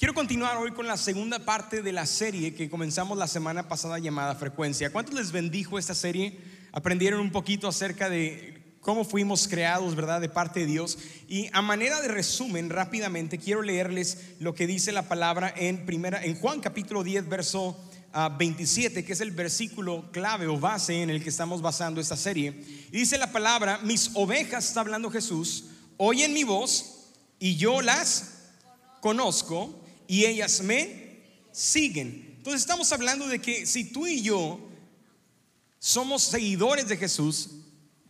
Quiero continuar hoy con la segunda parte de la serie que comenzamos la semana pasada llamada Frecuencia. ¿Cuántos les bendijo esta serie? Aprendieron un poquito acerca de cómo fuimos creados, ¿verdad? De parte de Dios. Y a manera de resumen, rápidamente, quiero leerles lo que dice la palabra en, primera, en Juan capítulo 10, verso 27, ah, que es el versículo clave o base en el que estamos basando esta serie. Y dice la palabra, mis ovejas, está hablando Jesús, oyen mi voz y yo las conozco y ellas me siguen. Entonces estamos hablando de que si tú y yo somos seguidores de Jesús,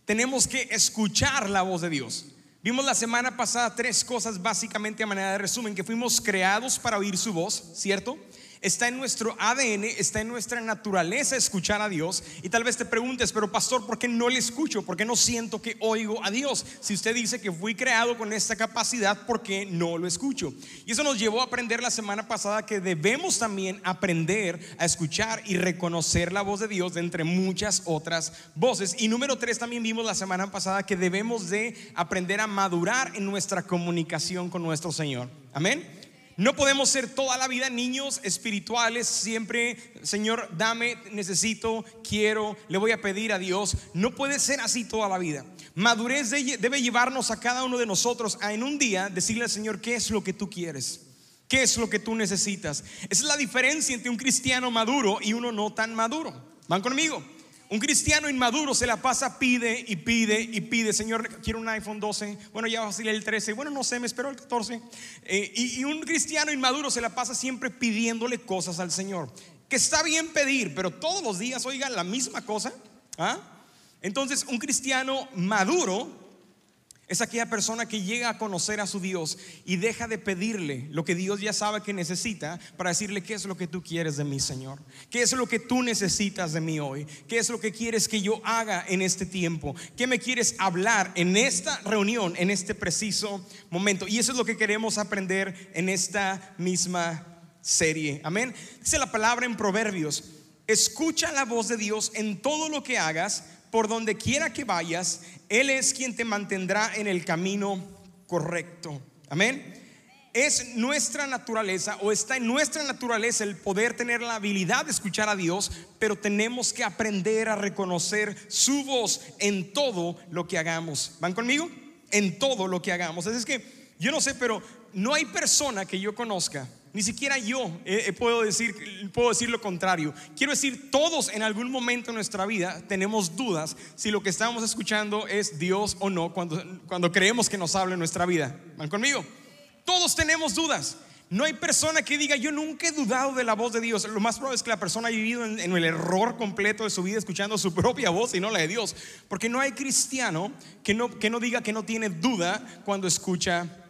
tenemos que escuchar la voz de Dios. Vimos la semana pasada tres cosas básicamente a manera de resumen, que fuimos creados para oír su voz, ¿cierto? Está en nuestro ADN, está en nuestra naturaleza escuchar a Dios. Y tal vez te preguntes, pero pastor, ¿por qué no le escucho? ¿Por qué no siento que oigo a Dios? Si usted dice que fui creado con esta capacidad, ¿por qué no lo escucho? Y eso nos llevó a aprender la semana pasada que debemos también aprender a escuchar y reconocer la voz de Dios de entre muchas otras voces. Y número tres, también vimos la semana pasada que debemos de aprender a madurar en nuestra comunicación con nuestro Señor. Amén. No podemos ser toda la vida niños espirituales, siempre, Señor, dame, necesito, quiero, le voy a pedir a Dios. No puede ser así toda la vida. Madurez debe llevarnos a cada uno de nosotros a en un día decirle al Señor, ¿qué es lo que tú quieres? ¿Qué es lo que tú necesitas? Esa es la diferencia entre un cristiano maduro y uno no tan maduro. ¿Van conmigo? Un cristiano inmaduro se la pasa, pide y pide y pide. Señor, quiero un iPhone 12. Bueno, ya va a salir el 13. Bueno, no sé, me espero el 14. Eh, y, un cristiano inmaduro se la pasa siempre pidiéndole cosas al Señor. Que está bien pedir, pero todos los días oigan la misma cosa. ¿ah? Entonces, un cristiano maduro es aquella persona que llega a conocer a su Dios y deja de pedirle lo que Dios ya sabe que necesita para decirle qué es lo que tú quieres de mí, Señor. ¿Qué es lo que tú necesitas de mí hoy? ¿Qué es lo que quieres que yo haga en este tiempo? ¿Qué me quieres hablar en esta reunión, en este preciso momento? Y eso es lo que queremos aprender en esta misma serie. Amén. Dice la palabra en Proverbios. Escucha la voz de Dios en todo lo que hagas por donde quiera que vayas, Él es quien te mantendrá en el camino correcto. Amén. Es nuestra naturaleza o está en nuestra naturaleza el poder tener la habilidad de escuchar a Dios, pero tenemos que aprender a reconocer su voz en todo lo que hagamos. ¿Van conmigo? En todo lo que hagamos. Así es que yo no sé, pero no hay persona que yo conozca ni siquiera yo puedo, decir, puedo decir lo contrario. Quiero decir, todos en algún momento en nuestra vida tenemos dudas si lo que estamos escuchando es Dios o no cuando, cuando creemos que nos habla en nuestra vida. ¿Van conmigo? Todos tenemos dudas. No hay persona que diga, yo nunca he dudado de la voz de Dios. Lo más probable es que la persona haya vivido en, en, el error completo de su vida escuchando su propia voz y no la de Dios. Porque no hay cristiano que no, que no diga que no tiene duda cuando escucha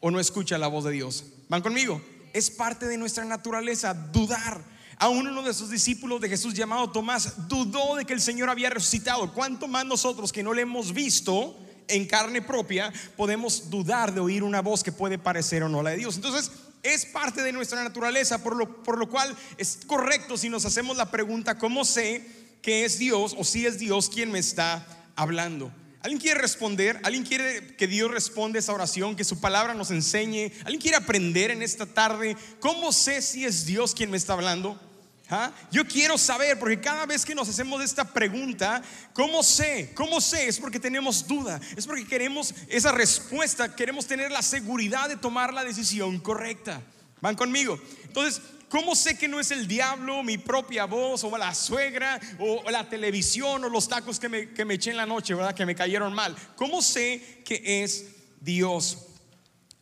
o no escucha la voz de Dios. ¿Van conmigo? es parte de nuestra naturaleza dudar. Aún uno de sus discípulos de Jesús llamado Tomás dudó de que el Señor había resucitado. ¿Cuánto más nosotros que no le hemos visto en carne propia podemos dudar de oír una voz que puede parecer o no la de Dios? Entonces, es parte de nuestra naturaleza, por lo, por lo cual es correcto si nos hacemos la pregunta, ¿cómo sé que es Dios o si es Dios quien me está hablando? ¿Alguien quiere responder? ¿Alguien quiere que Dios responda esa oración, que su palabra nos enseñe? ¿Alguien quiere aprender en esta tarde? ¿Cómo sé si es Dios quien me está hablando? ¿Ah? Yo quiero saber, porque cada vez que nos hacemos esta pregunta, ¿cómo sé? ¿Cómo sé? Es porque tenemos duda, es porque queremos esa respuesta, queremos tener la seguridad de tomar la decisión correcta. ¿Van conmigo? Entonces, ¿Cómo sé que no es el diablo, mi propia voz, o la suegra, o la televisión, o los tacos que me, que me eché en la noche, ¿verdad? Que me cayeron mal. ¿Cómo sé que es Dios?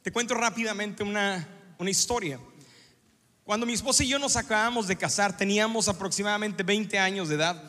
Te cuento rápidamente una, una historia. Cuando mi esposa y yo nos acabamos de casar, teníamos aproximadamente 20 años de edad.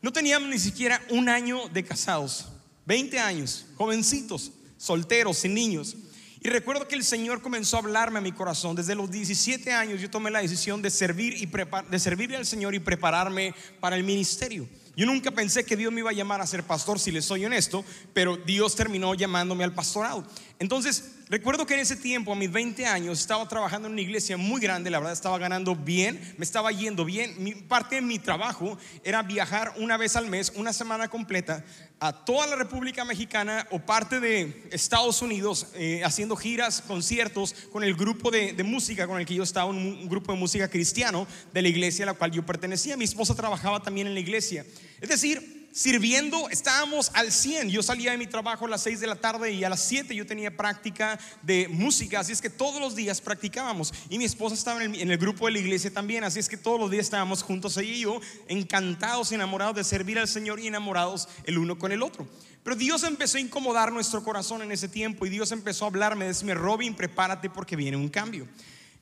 No teníamos ni siquiera un año de casados. 20 años, jovencitos, solteros, sin niños. Y recuerdo que el Señor comenzó a hablarme a mi corazón. Desde los 17 años yo tomé la decisión de servir y de servirle al Señor y prepararme para el ministerio. Yo nunca pensé que Dios me iba a llamar a ser pastor, si le soy honesto, pero Dios terminó llamándome al pastorado. Entonces, recuerdo que en ese tiempo, a mis 20 años, estaba trabajando en una iglesia muy grande, la verdad estaba ganando bien, me estaba yendo bien. Mi, parte de mi trabajo era viajar una vez al mes, una semana completa, a toda la República Mexicana o parte de Estados Unidos, eh, haciendo giras, conciertos con el grupo de, música con el que yo estaba, un, un grupo de música cristiano de la iglesia a la cual yo pertenecía. Mi esposa trabajaba también en la iglesia. Es decir, sirviendo, estábamos al 100. Yo salía de mi trabajo a las 6 de la tarde y a las 7 yo tenía práctica de música, así es que todos los días practicábamos. Y mi esposa estaba en el, grupo de la iglesia también, así es que todos los días estábamos juntos ella y yo, encantados, enamorados de servir al Señor y enamorados el uno con el otro. Pero Dios empezó a incomodar nuestro corazón en ese tiempo y Dios empezó a hablarme, decirme, Robin, prepárate porque viene un cambio.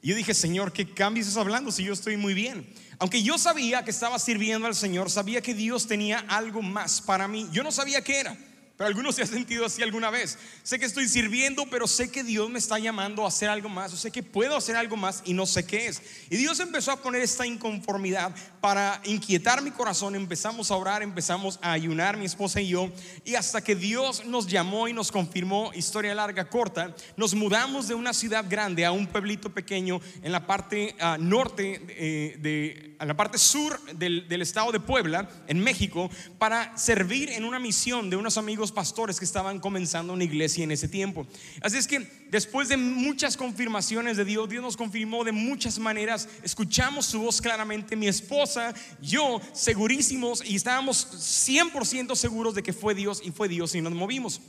Y yo dije, Señor, ¿qué cambio estás hablando si yo estoy muy bien? Aunque yo sabía que estaba sirviendo al Señor, sabía que Dios tenía algo más para mí. Yo no sabía qué era. Pero algunos se han sentido así alguna vez. Sé que estoy sirviendo, pero sé que Dios me está llamando a hacer algo más. O sé que puedo hacer algo más y no sé qué es. Y Dios empezó a poner esta inconformidad para inquietar mi corazón. Empezamos a orar, empezamos a ayunar, mi esposa y yo. Y hasta que Dios nos llamó y nos confirmó, historia larga, corta, nos mudamos de una ciudad grande a un pueblito pequeño en la parte ah, norte, eh, de, en la parte sur del, del estado de Puebla, en México, para servir en una misión de unos amigos pastores que estaban comenzando una iglesia en ese tiempo. Así es que después de muchas confirmaciones de Dios, Dios nos confirmó de muchas maneras, escuchamos su voz claramente, mi esposa, yo, segurísimos y estábamos 100% seguros de que fue Dios y fue Dios y nos movimos.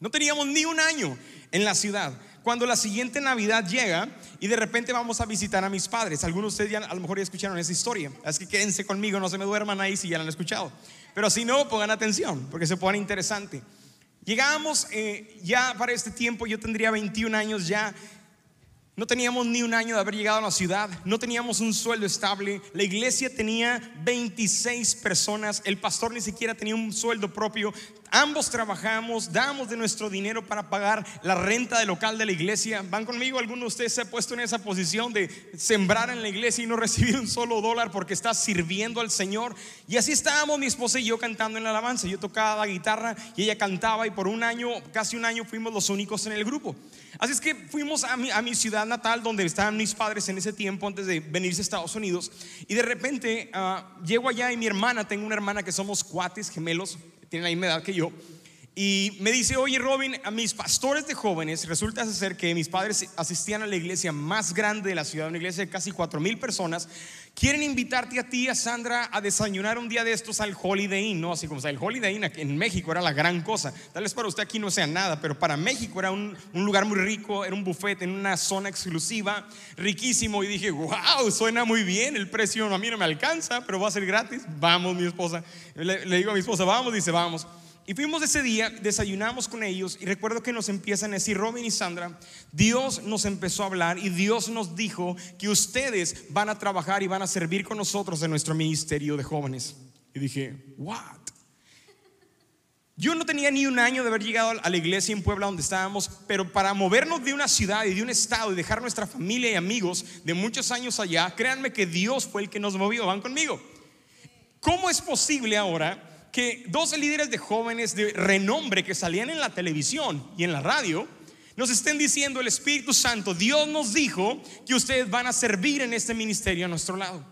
No teníamos ni un año en la ciudad. Cuando la siguiente Navidad llega y de repente vamos a visitar a mis padres. Algunos de ustedes ya a lo mejor ya escucharon esa historia. Así que quédense conmigo, no se me duerman ahí si ya la han escuchado. Pero si no, pongan atención, porque se pone interesante. Llegamos eh, ya para este tiempo, yo tendría 21 años ya, no teníamos ni un año de haber llegado a la ciudad, no teníamos un sueldo estable, la iglesia tenía 26 personas, el pastor ni siquiera tenía un sueldo propio, ambos trabajamos, damos de nuestro dinero para pagar la renta del local de la iglesia. ¿Van conmigo? ¿Alguno de ustedes se ha puesto en esa posición de sembrar en la iglesia y no recibir un solo dólar porque está sirviendo al Señor? Y así estábamos mi esposa y yo cantando en la alabanza. Yo tocaba la guitarra y ella cantaba y por un año, casi un año, fuimos los únicos en el grupo. Así es que fuimos a mi, ciudad natal donde estaban mis padres en ese tiempo antes de venirse a Estados Unidos. Y de repente uh, llego allá y mi hermana, tengo una hermana que somos cuates, gemelos, tiene la misma edad que yo. Y me dice, oye Robin, a mis pastores de jóvenes, resulta ser que mis padres asistían a la iglesia más grande de la ciudad, una iglesia de casi cuatro mil personas, quieren invitarte a ti, a Sandra, a desayunar un día de estos al Holiday Inn, ¿no? Así como sea, el Holiday Inn en México era la gran cosa. Tal vez para usted aquí no sea nada, pero para México era un, un lugar muy rico, era un buffet en una zona exclusiva, riquísimo. Y dije, wow, suena muy bien, el precio a mí no me alcanza, pero va a ser gratis. Vamos, mi esposa. Le, le digo a mi esposa, vamos, dice, vamos. Y fuimos ese día, desayunamos con ellos y recuerdo que nos empiezan a decir, Robin y Sandra, Dios nos empezó a hablar y Dios nos dijo que ustedes van a trabajar y van a servir con nosotros en nuestro ministerio de jóvenes. Y dije, ¿what? Yo no tenía ni un año de haber llegado a la iglesia en Puebla donde estábamos, pero para movernos de una ciudad y de un estado y dejar nuestra familia y amigos de muchos años allá, créanme que Dios fue el que nos movió, van conmigo. ¿Cómo es posible ahora que dos líderes de jóvenes de renombre que salían en la televisión y en la radio nos estén diciendo el Espíritu Santo, Dios nos dijo que ustedes van a servir en este ministerio a nuestro lado.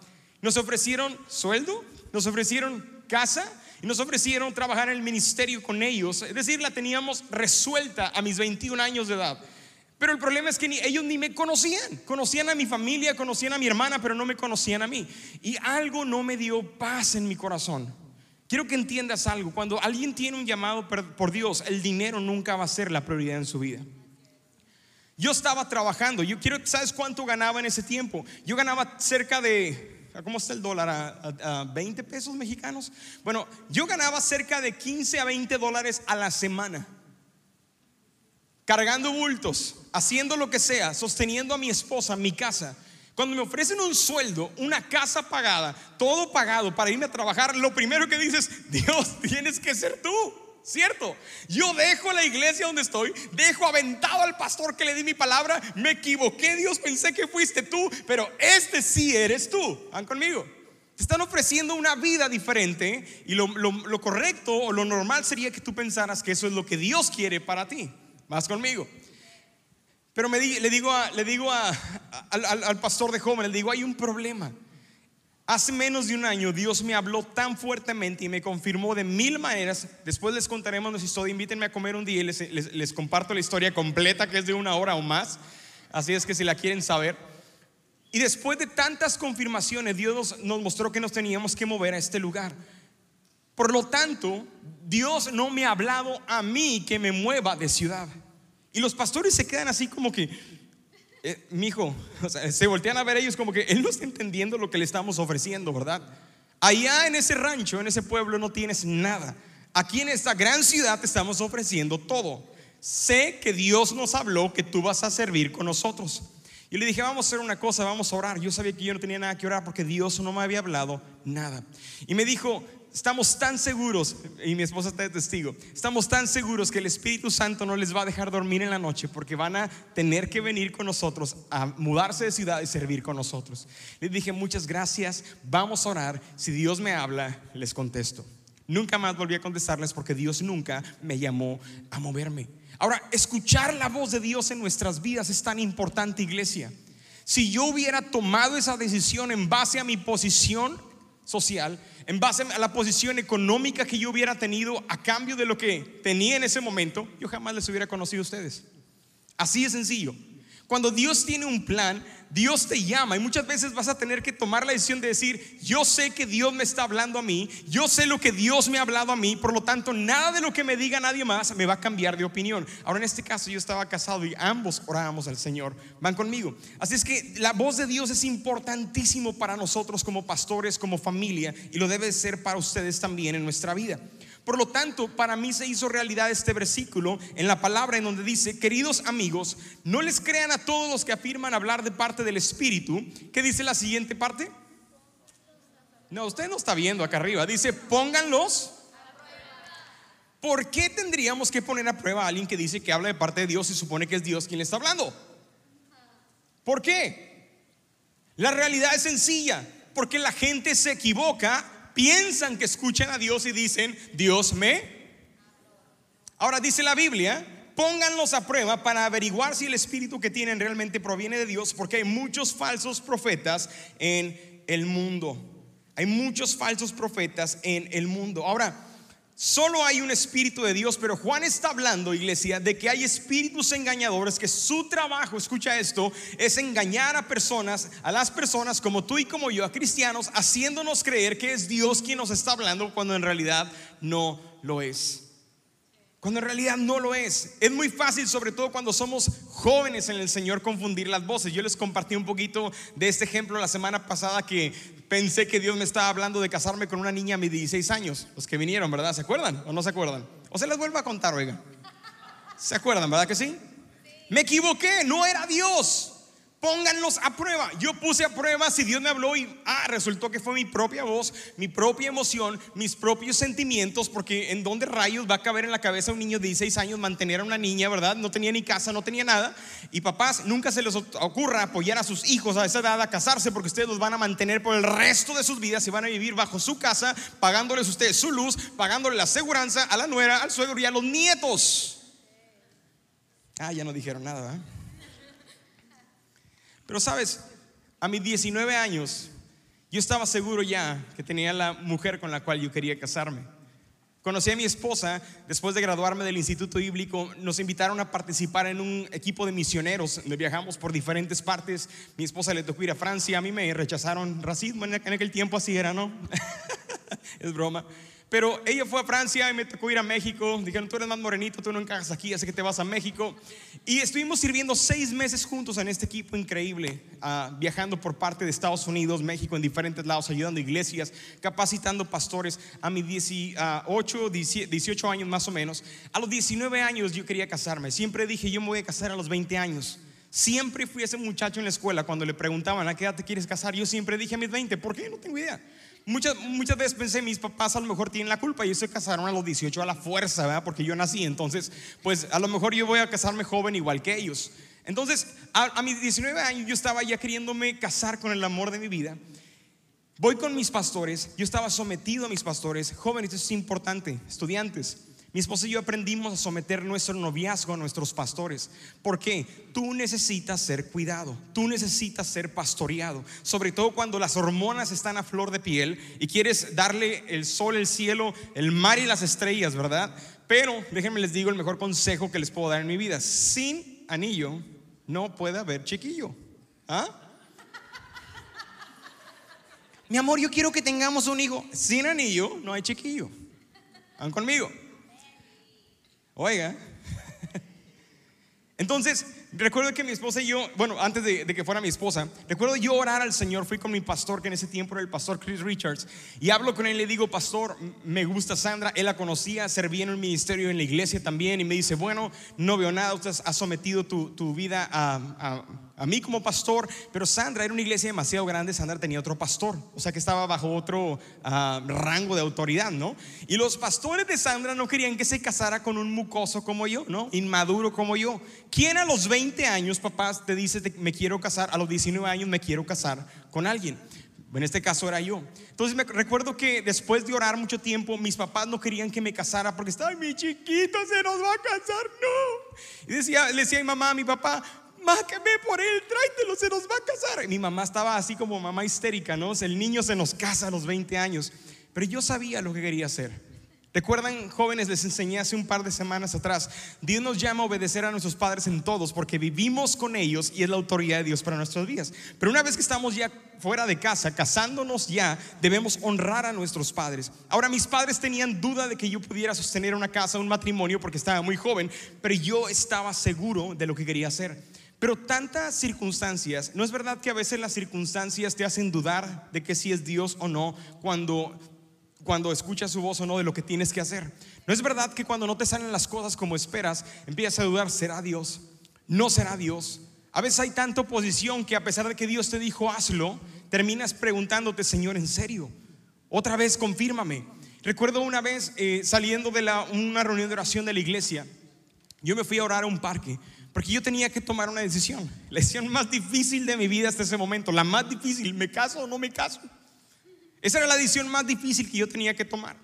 Nos ofrecieron sueldo, nos ofrecieron casa y nos ofrecieron trabajar en el ministerio con ellos. Es decir, la teníamos resuelta a mis 21 años de edad. Pero el problema es que ni, ellos ni me conocían. Conocían a mi familia, conocían a mi hermana, pero no me conocían a mí. Y algo no me dio paz en mi corazón. Quiero que entiendas algo. Cuando alguien tiene un llamado por Dios, el dinero nunca va a ser la prioridad en su vida. Yo estaba trabajando. Yo quiero, ¿sabes cuánto ganaba en ese tiempo? Yo ganaba cerca de, ¿cómo está el dólar? ¿A, 20 pesos mexicanos? Bueno, yo ganaba cerca de 15 a 20 dólares a la semana. Cargando bultos, haciendo lo que sea, sosteniendo a mi esposa, mi casa. Cuando me ofrecen un sueldo, una casa pagada, todo pagado para irme a trabajar, lo primero que dices, Dios, tienes que ser tú. ¿Cierto? Yo dejo la iglesia donde estoy, dejo aventado al pastor que le di mi palabra, me equivoqué, Dios, pensé que fuiste tú, pero este sí eres tú. ¿Van conmigo? Te están ofreciendo una vida diferente y lo, correcto o lo normal sería que tú pensaras que eso es lo que Dios quiere para ti. ¿Vas conmigo? Pero me le digo, al, pastor de jóvenes, le digo, hay un problema. Hace menos de un año Dios me habló tan fuertemente y me confirmó de mil maneras. Después les contaremos nuestra historia. Invítenme a comer un día y les, les, comparto la historia completa que es de una hora o más. Así es que si la quieren saber. Y después de tantas confirmaciones, Dios nos mostró que nos teníamos que mover a este lugar. Por lo tanto, Dios no me ha hablado a mí que me mueva de ciudad. Y los pastores se quedan así como que, eh, mi hijo, se voltean a ver ellos como que él no está entendiendo lo que le estamos ofreciendo, ¿verdad? Allá en ese rancho, en ese pueblo, no tienes nada. Aquí en esta gran ciudad te estamos ofreciendo todo. Sé que Dios nos habló que tú vas a servir con nosotros. Y le dije, vamos a hacer una cosa, vamos a orar. Yo sabía que yo no tenía nada que orar porque Dios no me había hablado nada. Y me dijo, estamos tan seguros, y mi esposa está de testigo, estamos tan seguros que el Espíritu Santo no les va a dejar dormir en la noche porque van a tener que venir con nosotros, a mudarse de ciudad y servir con nosotros. Les dije, muchas gracias, vamos a orar, si Dios me habla, les contesto. Nunca más volví a contestarles porque Dios nunca me llamó a moverme. Ahora, escuchar la voz de Dios en nuestras vidas es tan importante, iglesia. Si yo hubiera tomado esa decisión en base a mi posición social, en base a la posición económica que yo hubiera tenido a cambio de lo que tenía en ese momento, yo jamás les hubiera conocido a ustedes. Así de sencillo. Cuando Dios tiene un plan, Dios te llama y muchas veces vas a tener que tomar la decisión de decir, yo sé que Dios me está hablando a mí, yo sé lo que Dios me ha hablado a mí, por lo tanto nada de lo que me diga nadie más me va a cambiar de opinión. Ahora en este caso yo estaba casado y ambos orábamos al Señor, van conmigo. Así es que la voz de Dios es importantísimo para nosotros como pastores, como familia y lo debe ser para ustedes también en nuestra vida. Por lo tanto, para mí se hizo realidad este versículo en la palabra en donde dice, queridos amigos, no les crean a todos los que afirman hablar de parte del Espíritu. ¿Qué dice la siguiente parte? No, usted no está viendo acá arriba. Dice, pónganlos. ¿Por qué tendríamos que poner a prueba a alguien que dice que habla de parte de Dios y supone que es Dios quien le está hablando? ¿Por qué? La realidad es sencilla, porque la gente se equivoca piensan que escuchan a Dios y dicen, Dios me. Ahora dice la Biblia, pónganlos a prueba para averiguar si el espíritu que tienen realmente proviene de Dios, porque hay muchos falsos profetas en el mundo. Hay muchos falsos profetas en el mundo. Ahora, Solo hay un espíritu de Dios, pero Juan está hablando, iglesia, de que hay espíritus engañadores que su trabajo, escucha esto, es engañar a personas, a las personas como tú y como yo, a cristianos, haciéndonos creer que es Dios quien nos está hablando cuando en realidad no lo es. Cuando en realidad no lo es. Es muy fácil, sobre todo cuando somos jóvenes en el Señor, confundir las voces. Yo les compartí un poquito de este ejemplo la semana pasada que pensé que Dios me estaba hablando de casarme con una niña a mis 16 años. Los que vinieron, ¿verdad? ¿Se acuerdan o no se acuerdan? O se les vuelvo a contar, oiga. ¿Se acuerdan, verdad que sí? Me equivoqué, no era Dios. Pónganlos a prueba. Yo puse a prueba si Dios me habló y ah, resultó que fue mi propia voz, mi propia emoción, mis propios sentimientos, porque en dónde rayos va a caber en la cabeza un niño de 16 años mantener a una niña, ¿verdad? No tenía ni casa, no tenía nada. Y papás, nunca se les ocurra apoyar a sus hijos a esa edad a casarse, porque ustedes los van a mantener por el resto de sus vidas y van a vivir bajo su casa, pagándoles ustedes su luz, pagándole la seguridad a la nuera, al suegro y a los nietos. Ah, ya no dijeron nada, ¿verdad? Pero sabes, a mis 19 años, yo estaba seguro ya que tenía la mujer con la cual yo quería casarme. Conocí a mi esposa después de graduarme del Instituto Bíblico. Nos invitaron a participar en un equipo de misioneros donde viajamos por diferentes partes. Mi esposa le tocó ir a Francia. A mí me rechazaron racismo en aquel tiempo, así era, ¿no? es broma. Pero ella fue a Francia y me tocó ir a México. Dijeron, tú eres más morenito, tú no encajas aquí, así que te vas a México. Y estuvimos sirviendo seis meses juntos en este equipo increíble, ah, viajando por parte de Estados Unidos, México, en diferentes lados, ayudando iglesias, capacitando pastores. A mis 18, 18 años más o menos, a los 19 años yo quería casarme. Siempre dije, yo me voy a casar a los 20 años. Siempre fui ese muchacho en la escuela cuando le preguntaban a qué edad te quieres casar. Yo siempre dije a mis 20, ¿por qué? No tengo idea. Muchas, muchas veces pensé, mis papás a lo mejor tienen la culpa ellos se casaron a los 18 a la fuerza, ¿verdad? Porque yo nací, entonces, pues a lo mejor yo voy a casarme joven igual que ellos. Entonces, a, mis 19 años yo estaba ya queriéndome casar con el amor de mi vida. Voy con mis pastores, yo estaba sometido a mis pastores, jóvenes, esto es importante, estudiantes. Mi esposa y yo aprendimos a someter nuestro noviazgo a nuestros pastores. ¿Por qué? Tú necesitas ser cuidado, tú necesitas ser pastoreado, sobre todo cuando las hormonas están a flor de piel y quieres darle el sol, el cielo, el mar y las estrellas, ¿verdad? Pero déjenme les digo el mejor consejo que les puedo dar en mi vida. Sin anillo no puede haber chiquillo. ¿Ah? Mi amor, yo quiero que tengamos un hijo. Sin anillo no hay chiquillo. ¿Van conmigo? Oiga. Entonces, recuerdo que mi esposa y yo, bueno, antes de, que fuera mi esposa, recuerdo yo orar al Señor, fui con mi pastor, que en ese tiempo era el pastor Chris Richards, y hablo con él y le digo, pastor, me gusta Sandra, él la conocía, servía en el ministerio, en la iglesia también, y me dice, bueno, no veo nada, usted ha sometido tu, vida a mí como pastor, pero Sandra era una iglesia demasiado grande, Sandra tenía otro pastor, o sea que estaba bajo otro ah, rango de autoridad, ¿no? Y los pastores de Sandra no querían que se casara con un mucoso como yo, ¿no? Inmaduro como yo. ¿Quién a los 20 años, papás, te dice me quiero casar, a los 19 años me quiero casar con alguien? En este caso era yo. Entonces me recuerdo que después de orar mucho tiempo, mis papás no querían que me casara porque estaba, mi chiquito se nos va a casar, no. Y decía, le decía a mi mamá, a mi papá, ve por él, tráetelo, se nos va a casar. mi mamá estaba así como mamá histérica, ¿no? El niño se nos casa a los 20 años. Pero yo sabía lo que quería hacer. Recuerdan, jóvenes, les enseñé hace un par de semanas atrás, Dios nos llama a obedecer a nuestros padres en todos porque vivimos con ellos y es la autoridad de Dios para nuestros días. Pero una vez que estamos ya fuera de casa, casándonos ya, debemos honrar a nuestros padres. Ahora, mis padres tenían duda de que yo pudiera sostener una casa, un matrimonio, porque estaba muy joven, pero yo estaba seguro de lo que quería hacer. Pero tantas circunstancias, ¿no es verdad que a veces las circunstancias te hacen dudar de que si es Dios o no cuando, cuando escuchas su voz o no de lo que tienes que hacer? ¿No es verdad que cuando no te salen las cosas como esperas, empiezas a dudar, ¿será Dios? ¿No será Dios? A veces hay tanta oposición que a pesar de que Dios te dijo hazlo, terminas preguntándote, Señor, ¿en serio? Otra vez confírmame. Recuerdo una vez eh, saliendo de una reunión de oración de la iglesia, yo me fui a orar a un parque porque yo tenía que tomar una decisión. La decisión más difícil de mi vida hasta ese momento. La más difícil, ¿me caso o no me caso? Esa era la decisión más difícil que yo tenía que tomar.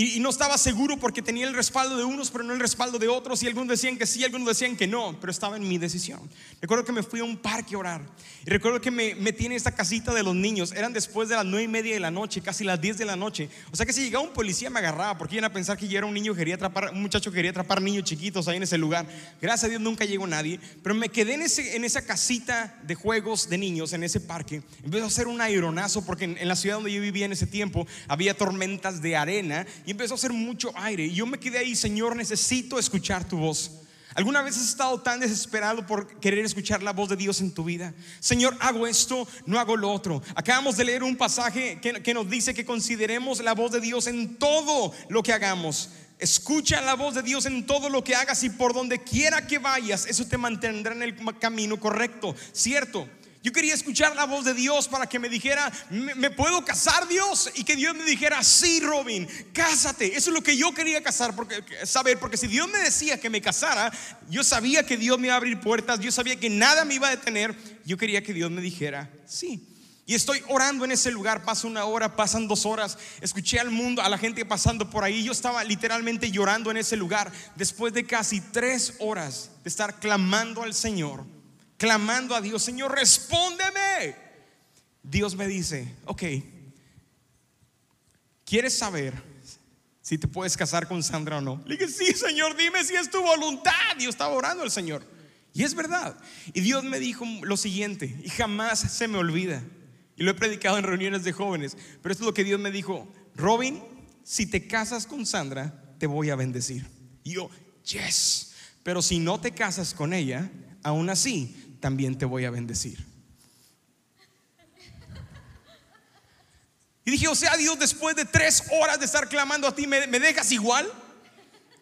Y, no estaba seguro porque tenía el respaldo de unos, pero no el respaldo de otros. Y algunos decían que sí, algunos decían que no, pero estaba en mi decisión. Recuerdo que me fui a un parque a orar. Y recuerdo que me metí en esta casita de los niños. Eran después de las nueve y media de la noche, casi las diez de la noche. O sea que si llegaba un policía me agarraba porque iban a pensar que yo era un niño que quería atrapar, un muchacho que quería atrapar niños chiquitos ahí en ese lugar. Gracias a Dios nunca llegó nadie. Pero me quedé en, ese, en esa casita de juegos de niños, en ese parque. Empezó a hacer un aeronazo porque en, en la ciudad donde yo vivía en ese tiempo había tormentas de arena. Y empezó a hacer mucho aire. Y yo me quedé ahí, Señor, necesito escuchar tu voz. ¿Alguna vez has estado tan desesperado por querer escuchar la voz de Dios en tu vida? Señor, hago esto, no hago lo otro. Acabamos de leer un pasaje que, que nos dice que consideremos la voz de Dios en todo lo que hagamos. Escucha la voz de Dios en todo lo que hagas y por donde quiera que vayas, eso te mantendrá en el camino correcto, ¿cierto? Yo quería escuchar la voz de Dios para que me dijera, ¿me, puedo casar Dios? Y que Dios me dijera, sí, Robin, cásate. Eso es lo que yo quería casar, porque, saber, porque si Dios me decía que me casara, yo sabía que Dios me iba a abrir puertas, yo sabía que nada me iba a detener. Yo quería que Dios me dijera, sí. Y estoy orando en ese lugar, pasa una hora, pasan dos horas, escuché al mundo, a la gente pasando por ahí, yo estaba literalmente llorando en ese lugar después de casi tres horas de estar clamando al Señor clamando a Dios, Señor, respóndeme. Dios me dice, ok, ¿quieres saber si te puedes casar con Sandra o no? Le dije, sí, Señor, dime si es tu voluntad. Yo estaba orando al Señor. Y es verdad. Y Dios me dijo lo siguiente, y jamás se me olvida. Y lo he predicado en reuniones de jóvenes. Pero esto es lo que Dios me dijo. Robin, si te casas con Sandra, te voy a bendecir. Y yo, yes. Pero si no te casas con ella, aún así también te voy a bendecir. Y dije, o sea, Dios, después de tres horas de estar clamando a ti, ¿me, dejas igual?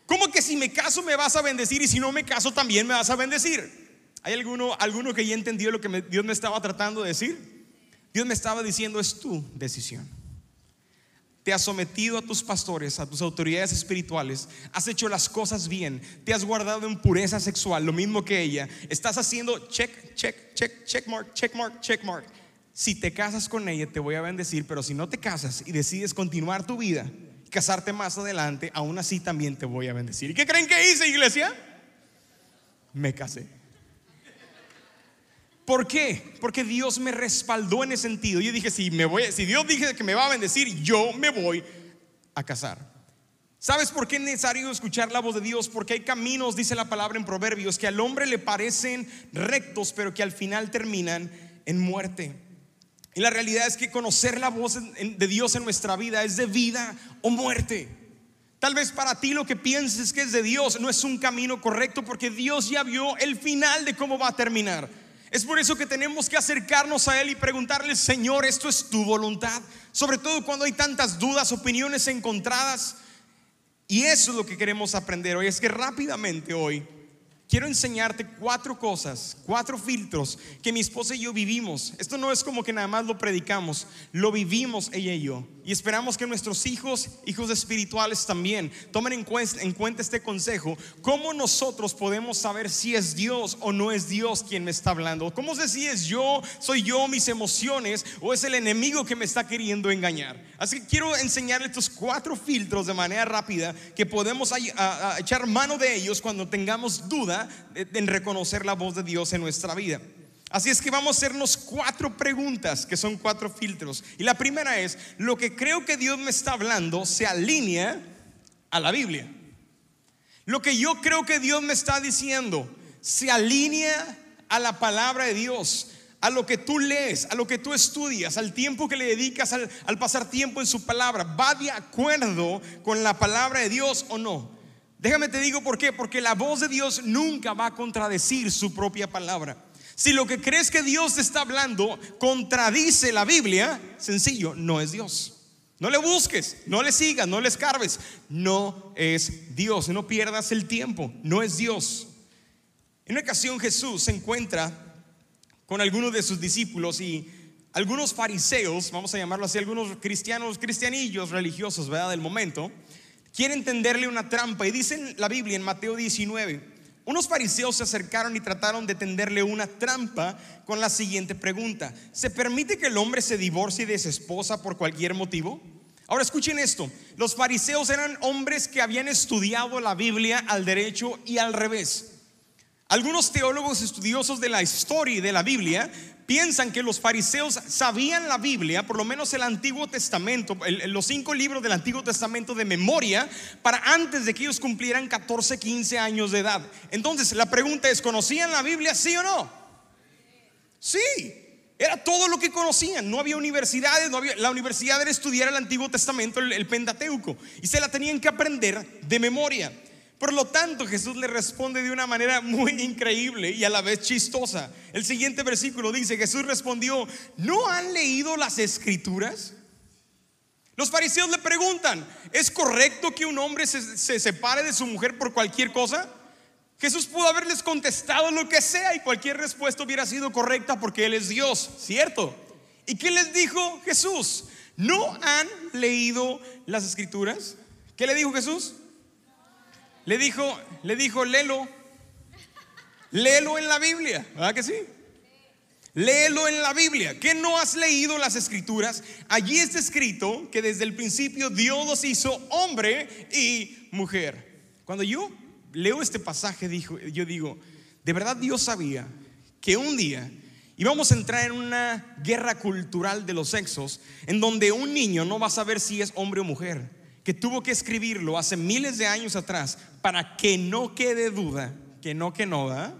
¿Cómo que si me caso me vas a bendecir y si no me caso también me vas a bendecir? ¿Hay alguno, alguno que ya entendió lo que Dios me estaba tratando de decir? Dios me estaba diciendo, es tu decisión te has sometido a tus pastores, a tus autoridades espirituales, has hecho las cosas bien, te has guardado en pureza sexual, lo mismo que ella, estás haciendo check, check, check, check mark, check mark, check mark. Si te casas con ella, te voy a bendecir, pero si no te casas y decides continuar tu vida, casarte más adelante, aún así también te voy a bendecir. ¿Y qué creen que hice, iglesia? Me casé. ¿Por qué? Porque Dios me respaldó en ese sentido. Yo dije, si, me voy, si Dios dice que me va a bendecir, yo me voy a casar. ¿Sabes por qué es necesario escuchar la voz de Dios? Porque hay caminos, dice la palabra en Proverbios, que al hombre le parecen rectos, pero que al final terminan en muerte. Y la realidad es que conocer la voz de Dios en nuestra vida es de vida o muerte. Tal vez para ti lo que pienses que es de Dios no es un camino correcto porque Dios ya vio el final de cómo va a terminar. Es por eso que tenemos que acercarnos a Él y preguntarle, Señor, ¿esto es tu voluntad? Sobre todo cuando hay tantas dudas, opiniones encontradas. Y eso es lo que queremos aprender hoy. Es que rápidamente hoy quiero enseñarte cuatro cosas, cuatro filtros que mi esposa y yo vivimos. Esto no es como que nada más lo predicamos, lo vivimos ella y yo. Y esperamos que nuestros hijos, hijos espirituales también, tomen en cuenta, este consejo. ¿Cómo nosotros podemos saber si es Dios o no es Dios quien me está hablando? ¿Cómo sé si es yo, soy yo, mis emociones o es el enemigo que me está queriendo engañar? Así que quiero enseñarle estos cuatro filtros de manera rápida que podemos echar mano de ellos cuando tengamos en reconocer la voz de Dios en nuestra vida. Así es que vamos a hacernos cuatro preguntas, que son cuatro filtros. Y la primera es, lo que creo que Dios me está hablando se alinea a la Biblia. Lo que yo creo que Dios me está diciendo se alinea a la palabra de Dios, a lo que tú lees, a lo que tú estudias, al tiempo que le dedicas al pasar tiempo en su palabra. ¿Va de acuerdo con la palabra de Dios o no? Déjame te digo por qué, porque la voz de Dios nunca va a contradecir su propia palabra. Si lo que crees que Dios está hablando contradice la Biblia, sencillo, no es Dios. No le busques, no le sigas, no le escarbes. No es Dios, no pierdas el tiempo, no es Dios. En una ocasión Jesús se encuentra con algunos de sus discípulos y algunos fariseos, vamos a llamarlo así, algunos cristianos, cristianillos religiosos, ¿verdad? Del momento, quieren tenderle una trampa y dicen la Biblia en Mateo 19, unos fariseos se acercaron y trataron de tenderle una trampa con la siguiente pregunta. ¿Se permite que el hombre se divorcie de su esposa por cualquier motivo? Ahora escuchen esto. Los fariseos eran hombres que habían estudiado la Biblia al derecho y al revés. Algunos teólogos estudiosos de la historia y de la Biblia piensan que los fariseos sabían la Biblia, por lo menos el Antiguo Testamento, los cinco libros del Antiguo Testamento de memoria, para antes de que ellos cumplieran 14, 15 años de edad. Entonces, la pregunta es, ¿conocían la Biblia, sí o no? Sí, era todo lo que conocían. No había universidades, no había, la universidad era estudiar el Antiguo Testamento, el Pentateuco, y se la tenían que aprender de memoria. Por lo tanto, Jesús le responde de una manera muy increíble y a la vez chistosa. El siguiente versículo dice, Jesús respondió, ¿no han leído las escrituras? Los fariseos le preguntan, ¿es correcto que un hombre se, separe de su mujer por cualquier cosa? Jesús pudo haberles contestado lo que sea y cualquier respuesta hubiera sido correcta porque Él es Dios, ¿cierto? ¿Y qué les dijo Jesús? ¿No han leído las escrituras? ¿Qué le dijo Jesús? Le dijo, le dijo, léelo, léelo en la Biblia, ¿verdad que sí? Léelo en la Biblia. ¿Que no has leído las escrituras? Allí está escrito que desde el principio Dios los hizo hombre y mujer. Cuando yo leo este pasaje, dijo, yo digo, de verdad Dios sabía que un día íbamos a entrar en una guerra cultural de los sexos, en donde un niño no va a saber si es hombre o mujer que tuvo que escribirlo hace miles de años atrás para que no quede duda, que no, que no, da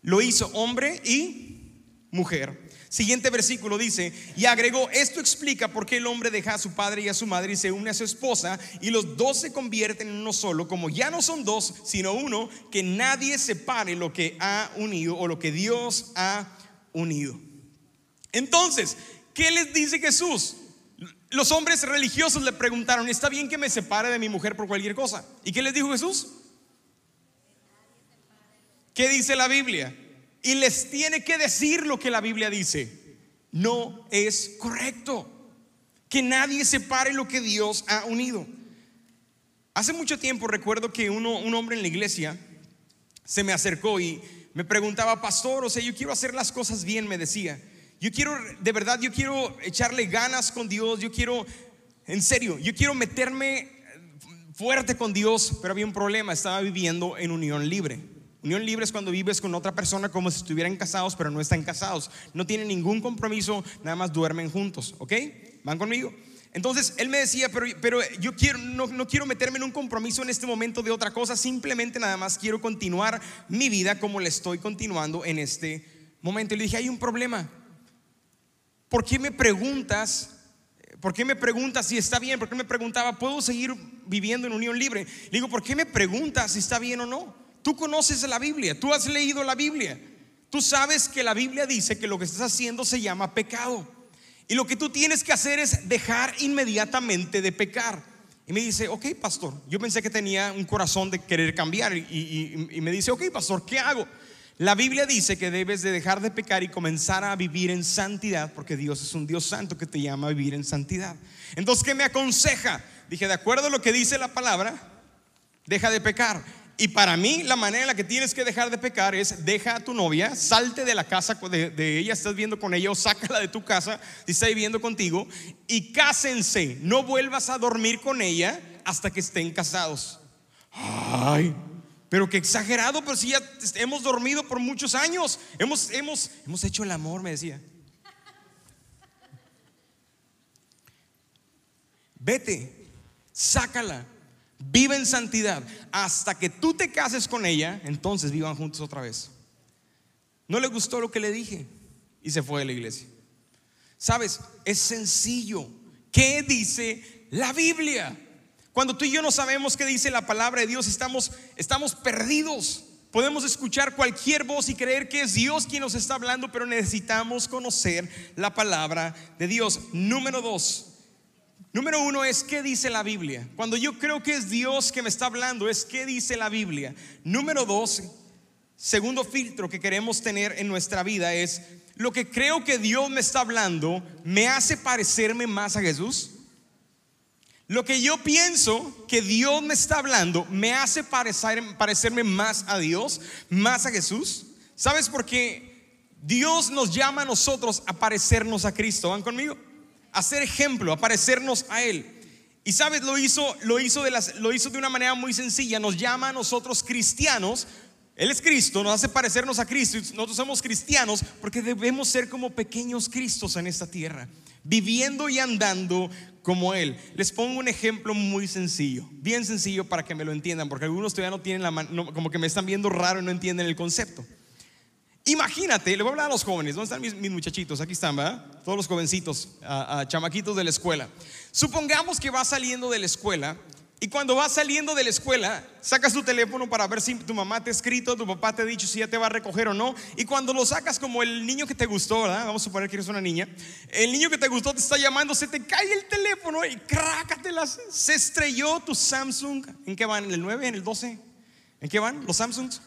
Lo hizo hombre y mujer. Siguiente versículo dice, y agregó, esto explica por qué el hombre deja a su padre y a su madre y se une a su esposa y los dos se convierten en uno solo, como ya no son dos, sino uno, que nadie separe lo que ha unido o lo que Dios ha unido. Entonces, ¿qué les dice Jesús? Los hombres religiosos le preguntaron, ¿está bien que me separe de mi mujer por cualquier cosa? ¿Y qué les dijo Jesús? ¿Qué dice la Biblia? Y les tiene que decir lo que la Biblia dice. No es correcto que nadie separe lo que Dios ha unido. Hace mucho tiempo recuerdo que uno, un hombre en la iglesia se me acercó y me preguntaba, pastor, o sea, yo quiero hacer las cosas bien, me decía. Yo quiero, de verdad, yo quiero echarle ganas con Dios, yo quiero en serio, yo quiero meterme fuerte con Dios, pero había un problema, estaba viviendo en unión libre. Unión libre es cuando vives con otra persona como si estuvieran casados, pero no están casados. No tienen ningún compromiso, nada más duermen juntos, ¿ok? ¿Van conmigo? Entonces él me decía, pero, pero yo quiero, no, no, quiero meterme en un compromiso en este momento de otra cosa, simplemente nada más quiero continuar mi vida como le estoy continuando en este momento. Y le dije, hay un problema. ¿Por qué me preguntas? ¿Por qué me preguntas si está bien? ¿Por qué me preguntaba, ¿puedo seguir viviendo en unión libre? Le digo, ¿por qué me preguntas si está bien o no? Tú conoces la Biblia, tú has leído la Biblia. Tú sabes que la Biblia dice que lo que estás haciendo se llama pecado. Y lo que tú tienes que hacer es dejar inmediatamente de pecar. Y me dice, ok, pastor, yo pensé que tenía un corazón de querer cambiar. Y, y me dice, ok, pastor, ¿qué hago? La Biblia dice que debes de dejar de pecar y comenzar a vivir en santidad, porque Dios es un Dios santo que te llama a vivir en santidad. Entonces, ¿qué me aconseja? Dije, de acuerdo a lo que dice la palabra, deja de pecar. Y para mí la manera en la que tienes que dejar de pecar es deja a tu novia, salte de la casa de, ella, estás viendo con ella o sácala de tu casa si está viviendo contigo y cásense, no vuelvas a dormir con ella hasta que estén casados. Ay, pero qué exagerado, pero si ya hemos dormido por muchos años, hemos, hemos, hemos hecho el amor, me decía. Vete, sácala vive en santidad hasta que tú te cases con ella, entonces vivan juntos otra vez. No le gustó lo que le dije y se fue de la iglesia. Sabes, es sencillo. ¿Qué dice la Biblia? Cuando tú y yo no sabemos qué dice la palabra de Dios, estamos, estamos perdidos. Podemos escuchar cualquier voz y creer que es Dios quien nos está hablando, pero necesitamos conocer la palabra de Dios. Número dos, Número uno es qué dice la Biblia. Cuando yo creo que es Dios que me está hablando, es qué dice la Biblia. Número dos, segundo filtro que queremos tener en nuestra vida es lo que creo que Dios me está hablando, ¿me hace parecerme más a Jesús? Lo que yo pienso que Dios me está hablando, ¿me hace parecer, parecerme más a Dios, más a Jesús? ¿Sabes por qué? Dios nos llama a nosotros a parecernos a Cristo. ¿Van conmigo? a ejemplo, a parecernos a Él. Y sabes, lo hizo, lo hizo, de las, lo hizo de una manera muy sencilla. Nos llama a nosotros cristianos. Él es Cristo, nos hace parecernos a Cristo. Nosotros somos cristianos porque debemos ser como pequeños Cristos en esta tierra, viviendo y andando como Él. Les pongo un ejemplo muy sencillo, bien sencillo para que me lo entiendan, porque algunos todavía no tienen la mano, como que me están viendo raro y no entienden el concepto. Imagínate, le voy a hablar a los jóvenes, ¿dónde están mis, muchachitos? Aquí están, ¿verdad? Todos los jovencitos, chamaquitos de la escuela. Supongamos que vas saliendo de la escuela y cuando vas saliendo de la escuela, sacas tu teléfono para ver si tu mamá te ha escrito, tu papá te ha dicho si ya te va a recoger o no. Y cuando lo sacas como el niño que te gustó, ¿verdad? Vamos a suponer que eres una niña. El niño que te gustó te está llamando, se te cae el teléfono y crácatelas. Se estrelló tu Samsung. ¿En qué van? ¿En el 9? ¿En el 12? ¿En qué van los Samsungs?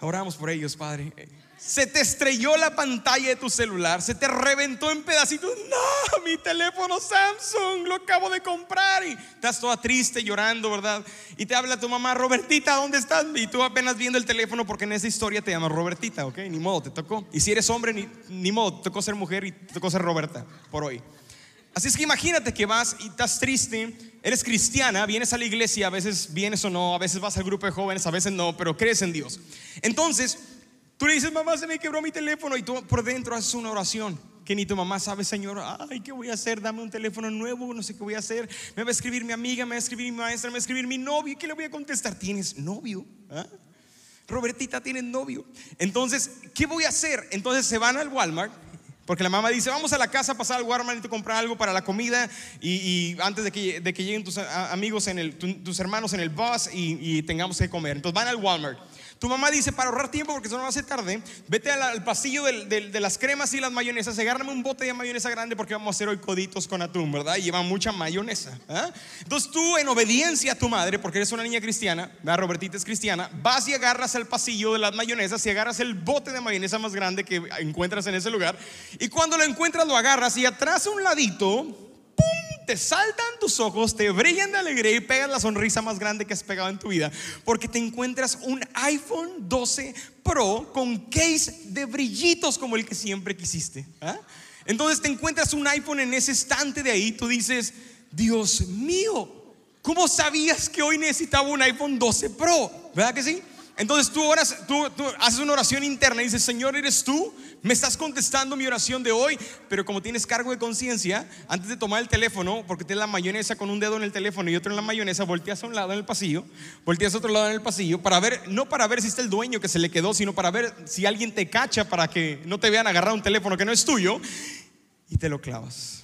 Oramos por ellos, Padre. Se te estrelló la pantalla de tu celular, se te reventó en pedacitos. No, mi teléfono Samsung, lo acabo de comprar. Y estás toda triste, llorando, ¿verdad? Y te habla tu mamá, Robertita, ¿dónde estás? Y tú apenas viendo el teléfono porque en esa historia te llamas Robertita, ¿ok? Ni modo, te tocó. Y si eres hombre, ni, ni modo, te tocó ser mujer y te tocó ser Roberta por hoy. Así es que imagínate que vas y estás triste, eres cristiana, vienes a la iglesia, a veces vienes o no, a veces vas al grupo de jóvenes, a veces no, pero crees en Dios. Entonces, tú le dices, mamá, se me quebró mi teléfono y tú por dentro haces una oración que ni tu mamá sabe, Señor, ay, ¿qué voy a hacer? Dame un teléfono nuevo, no sé qué voy a hacer. Me va a escribir mi amiga, me va a escribir mi maestra, me va a escribir mi novio, ¿qué le voy a contestar? ¿Tienes novio? ¿Ah? Robertita tiene novio. Entonces, ¿qué voy a hacer? Entonces se van al Walmart porque la mamá dice, vamos a la casa a pasar al Walmart y comprar algo para la comida y, antes de que, de que, lleguen tus amigos, en el, tus hermanos en el bus y, y tengamos que comer. Entonces van al Walmart. Tu mamá dice, para ahorrar tiempo, porque eso no va a ser tarde, vete al, pasillo de las cremas y las mayonesas, agárrame un bote de mayonesa grande porque vamos a hacer hoy coditos con atún, ¿verdad? Y lleva mucha mayonesa. ¿ah? Entonces tú, en obediencia a tu madre, porque eres una niña cristiana, ¿verdad? Robertita es cristiana, vas y agarras el pasillo de las mayonesas y agarras el bote de mayonesa más grande que encuentras en ese lugar. Y cuando lo encuentras, lo agarras y atrás a un ladito. Te saltan tus ojos, te brillan de alegría y pegas la sonrisa más grande que has pegado en tu vida. Porque te encuentras un iPhone 12 Pro con case de brillitos como el que siempre quisiste. ¿ah? Entonces te encuentras un iPhone en ese estante de ahí, tú dices, Dios mío, ¿cómo sabías que hoy necesitaba un iPhone 12 Pro? ¿Verdad que sí? Entonces tú, oras, tú, haces una oración interna y dices, Señor, ¿eres tú? Me estás contestando mi oración de hoy, pero como tienes cargo de conciencia, antes de tomar el teléfono, porque tienes la mayonesa con un dedo en el teléfono y otro en la mayonesa, volteas a un lado en el pasillo, volteas a otro lado en el pasillo, para ver, no para ver si está el dueño que se le quedó, sino para ver si alguien te cacha para que no te vean agarrar un teléfono que no es tuyo, y te lo clavas.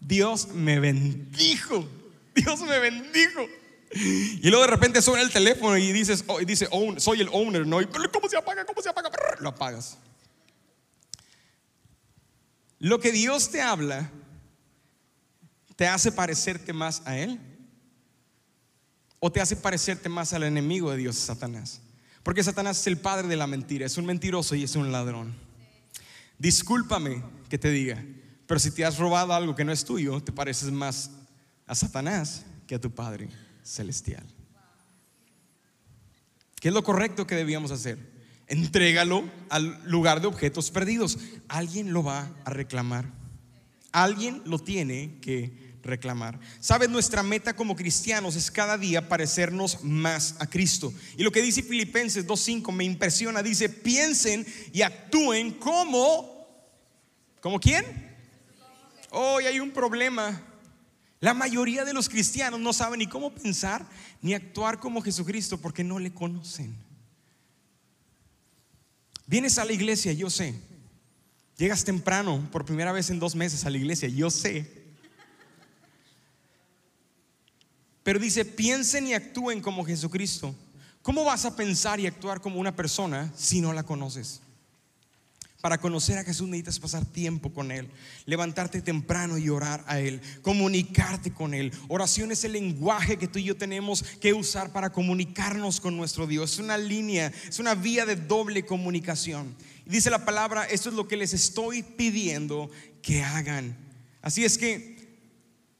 Dios me bendijo, Dios me bendijo. Y luego de repente suena el teléfono y dices, oh, y dice, soy el owner, ¿no? ¿Cómo se apaga? ¿Cómo se apaga? Lo apagas. Lo que Dios te habla te hace parecerte más a Él o te hace parecerte más al enemigo de Dios, Satanás. Porque Satanás es el padre de la mentira, es un mentiroso y es un ladrón. Discúlpame que te diga, pero si te has robado algo que no es tuyo, te pareces más a Satanás que a tu padre celestial. ¿Qué es lo correcto que debíamos hacer? Entrégalo al lugar de objetos perdidos. Alguien lo va a reclamar. Alguien lo tiene que reclamar. Sabes, nuestra meta como cristianos es cada día parecernos más a Cristo. Y lo que dice Filipenses 2.5 me impresiona. Dice, piensen y actúen como... ¿Como quién? Hoy hay un problema la mayoría de los cristianos no saben ni cómo pensar ni actuar como Jesucristo porque no le conocen. Vienes a la iglesia, yo sé. Llegas temprano, por primera vez en dos meses a la iglesia, yo sé. Pero dice, piensen y actúen como Jesucristo. ¿Cómo vas a pensar y actuar como una persona si no la conoces? Para conocer a Jesús necesitas pasar tiempo con Él, levantarte temprano y orar a Él, comunicarte con Él. Oración es el lenguaje que tú y yo tenemos que usar para comunicarnos con nuestro Dios. Es una línea, es una vía de doble comunicación. Dice la palabra, esto es lo que les estoy pidiendo que hagan. Así es que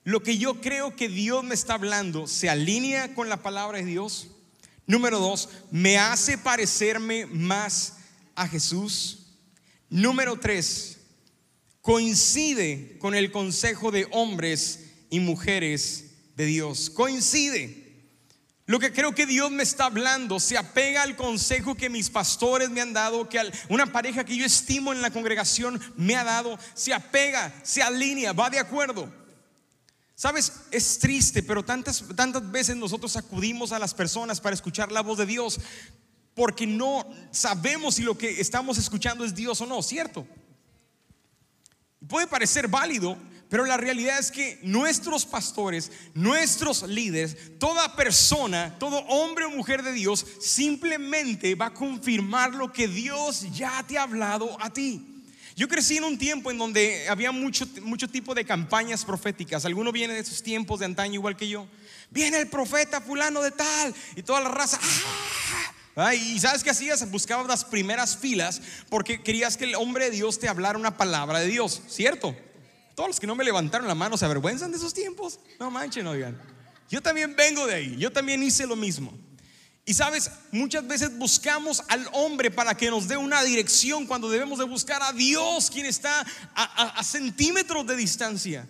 lo que yo creo que Dios me está hablando se alinea con la palabra de Dios. Número dos, me hace parecerme más a Jesús. Número tres, coincide con el consejo de hombres y mujeres de Dios. Coincide. Lo que creo que Dios me está hablando se apega al consejo que mis pastores me han dado, que una pareja que yo estimo en la congregación me ha dado, se apega, se alinea, va de acuerdo. Sabes, es triste, pero tantas, tantas veces nosotros acudimos a las personas para escuchar la voz de Dios, porque no sabemos si lo que estamos escuchando es Dios o no, ¿cierto? Puede parecer válido, pero la realidad es que nuestros pastores, nuestros líderes, toda persona, todo hombre o mujer de Dios, simplemente va a confirmar lo que Dios ya te ha hablado a ti. Yo crecí en un tiempo en donde había mucho, mucho tipo de campañas proféticas. Alguno viene de esos tiempos de antaño igual que yo. Viene el profeta fulano de tal y toda la raza. ¡ah! Y sabes qué hacías? Buscabas las primeras filas porque querías que el hombre de Dios te hablara una palabra de Dios, ¿cierto? Todos los que no me levantaron la mano se avergüenzan de esos tiempos. No manchen, oigan. Yo también vengo de ahí, yo también hice lo mismo. Y sabes, muchas veces buscamos al hombre para que nos dé una dirección cuando debemos de buscar a Dios, quien está a centímetros de distancia,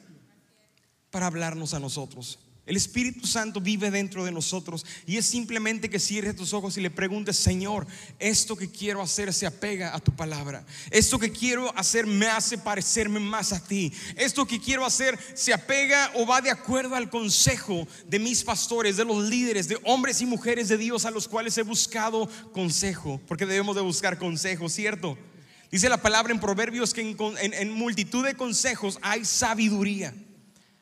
para hablarnos a nosotros. El Espíritu Santo vive dentro de nosotros y es simplemente que cierres tus ojos y le preguntes, Señor, esto que quiero hacer se apega a tu palabra. Esto que quiero hacer me hace parecerme más a ti. Esto que quiero hacer se apega o va de acuerdo al consejo de mis pastores, de los líderes, de hombres y mujeres de Dios a los cuales he buscado consejo, porque debemos de buscar consejo, ¿cierto? Dice la palabra en Proverbios que en, en multitud de consejos hay sabiduría.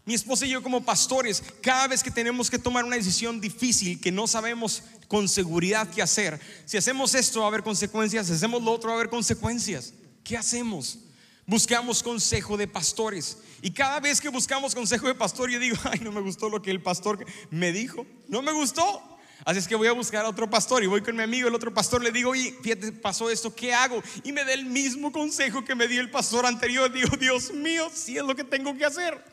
Mi esposa y yo como pastores, cada vez que tenemos que tomar una decisión difícil que no sabemos con seguridad qué hacer, si hacemos esto va a haber consecuencias, si hacemos lo otro va a haber consecuencias. ¿Qué hacemos? Buscamos consejo de pastores. Y cada vez que buscamos consejo de pastor, yo digo, ay, no me gustó lo que el pastor me dijo. No me gustó. Así es que voy a buscar a otro pastor y voy con mi amigo, el otro pastor, le digo, oye, fíjate, pasó esto, ¿qué hago? Y me da el mismo consejo que me dio el pastor anterior. Digo, Dios mío, si es lo que tengo que hacer.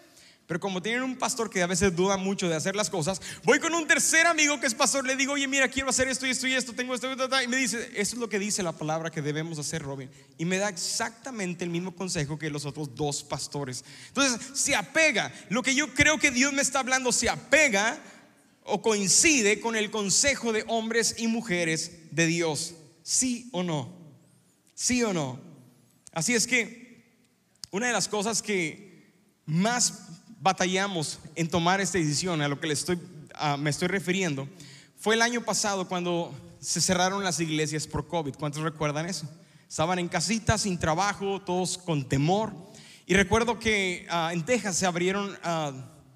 Pero como tienen un pastor que a veces duda mucho de hacer las cosas, voy con un tercer amigo que es pastor, le digo, oye, mira, quiero hacer esto y esto y esto, tengo esto, y me dice, eso es lo que dice la palabra que debemos hacer, Robin. Y me da exactamente el mismo consejo que los otros dos pastores. Entonces, se apega, lo que yo creo que Dios me está hablando, se apega o coincide con el consejo de hombres y mujeres de Dios. ¿Sí o no? ¿Sí o no? Así es que una de las cosas que más batallamos en tomar esta decisión, a lo que le estoy, me estoy refiriendo, fue el año pasado cuando se cerraron las iglesias por COVID. ¿Cuántos recuerdan eso? Estaban en casita, sin trabajo, todos con temor. Y recuerdo que ah, en Texas se abrieron, ah,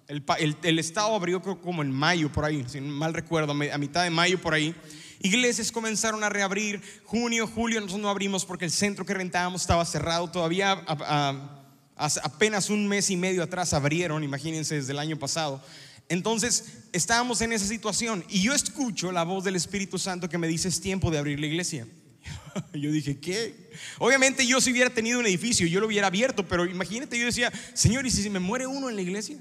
el, estado abrió como en mayo por ahí, si mal recuerdo, a mitad de mayo por ahí. Iglesias comenzaron a reabrir, junio, julio, nosotros no abrimos porque el centro que rentábamos estaba cerrado, todavía apenas un mes y medio atrás abrieron, imagínense desde el año pasado. Entonces estábamos en esa situación y yo escucho la voz del Espíritu Santo que me dice es tiempo de abrir la iglesia. Yo dije, ¿qué? Obviamente yo si hubiera tenido un edificio, yo lo hubiera abierto, pero imagínate, yo decía, Señor, ¿y si me muere uno en la iglesia?